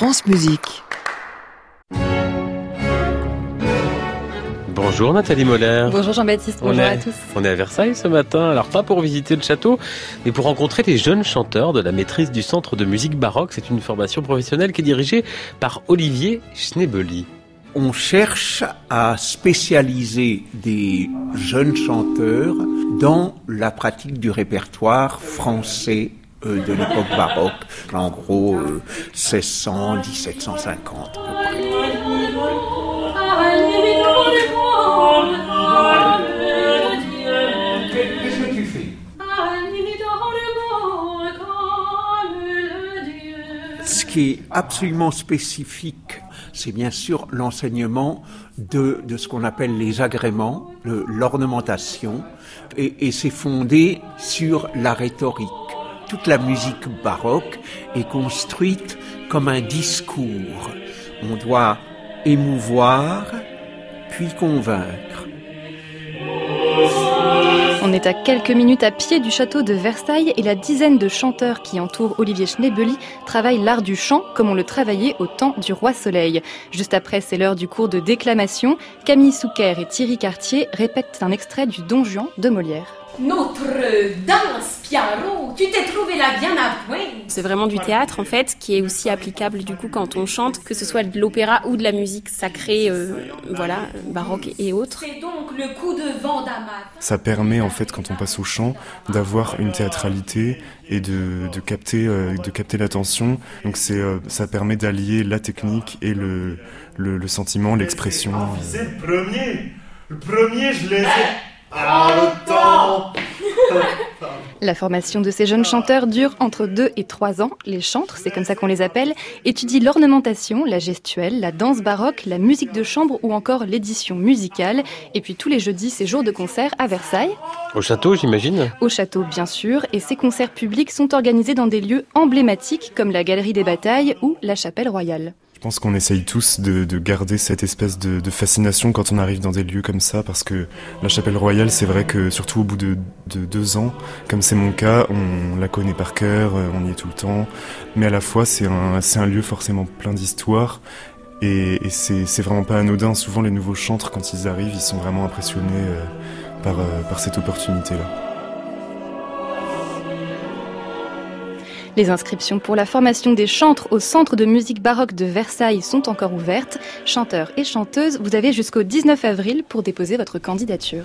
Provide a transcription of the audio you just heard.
France Musique. Bonjour Nathalie Moller. Bonjour Jean-Baptiste, On bonjour est, à tous. on est à Versailles ce matin, alors pas pour visiter le château, mais pour rencontrer les jeunes chanteurs de la maîtrise du Centre de musique baroque. C'est une formation professionnelle qui est dirigée par Olivier Schnebeli. On cherche à spécialiser des jeunes chanteurs dans la pratique du répertoire français euh, de l'époque baroque, en gros euh, 1600, 1750 à peu près. Qu'est-ce que tu fais? Ce qui est absolument spécifique, c'est bien sûr l'enseignement de, de ce qu'on appelle les agréments, le- l'ornementation, et, et c'est fondé sur la rhétorique. Toute la musique baroque est construite comme un discours. On doit émouvoir, puis convaincre. On est à quelques minutes à pied du château de Versailles et la dizaine de chanteurs qui entourent Olivier Schnebeli travaillent l'art du chant comme on le travaillait au temps du roi Soleil. Juste après, c'est l'heure du cours de déclamation. Camille Souquer et Thierry Cartier répètent un extrait du Don Juan de Molière. Notre danse, Pierrot, tu t'es trouvé là bien à point. C'est vraiment du théâtre en fait qui est aussi applicable du coup quand on chante, que ce soit de l'opéra ou de la musique sacrée, euh, voilà, baroque et autres. C'est donc le coup de vent. Ça permet en fait quand on passe au chant d'avoir une théâtralité et de, de capter euh, de capter l'attention. Donc c'est euh, ça permet d'allier la technique et le le, le sentiment, l'expression. C'est le premier. Le premier, je les ai. Ah, le temps La formation de ces jeunes chanteurs dure entre 2 et 3 ans. Les chantres, c'est comme ça qu'on les appelle, étudient l'ornementation, la gestuelle, la danse baroque, la musique de chambre ou encore l'édition musicale. Et puis tous les jeudis, c'est jour de concert à Versailles, Au château, j'imagine au château bien sûr, et ces concerts publics sont organisés dans des lieux emblématiques comme la Galerie des Batailles ou la Chapelle Royale. Je pense qu'on essaye tous de, de garder cette espèce de, fascination quand on arrive dans des lieux comme ça, parce que la chapelle royale, c'est vrai que surtout au bout de, de deux ans, comme c'est mon cas, on la connaît par cœur, euh, on y est tout le temps, mais à la fois c'est un, un lieu forcément plein d'histoire. Et, et c'est c'est vraiment pas anodin. Souvent, les nouveaux chantres, quand ils arrivent, ils sont vraiment impressionnés euh, par, euh, par cette opportunité-là. Les inscriptions pour la formation des chantres au Centre de musique baroque de Versailles sont encore ouvertes. Chanteurs et chanteuses, vous avez jusqu'au 19 avril pour déposer votre candidature.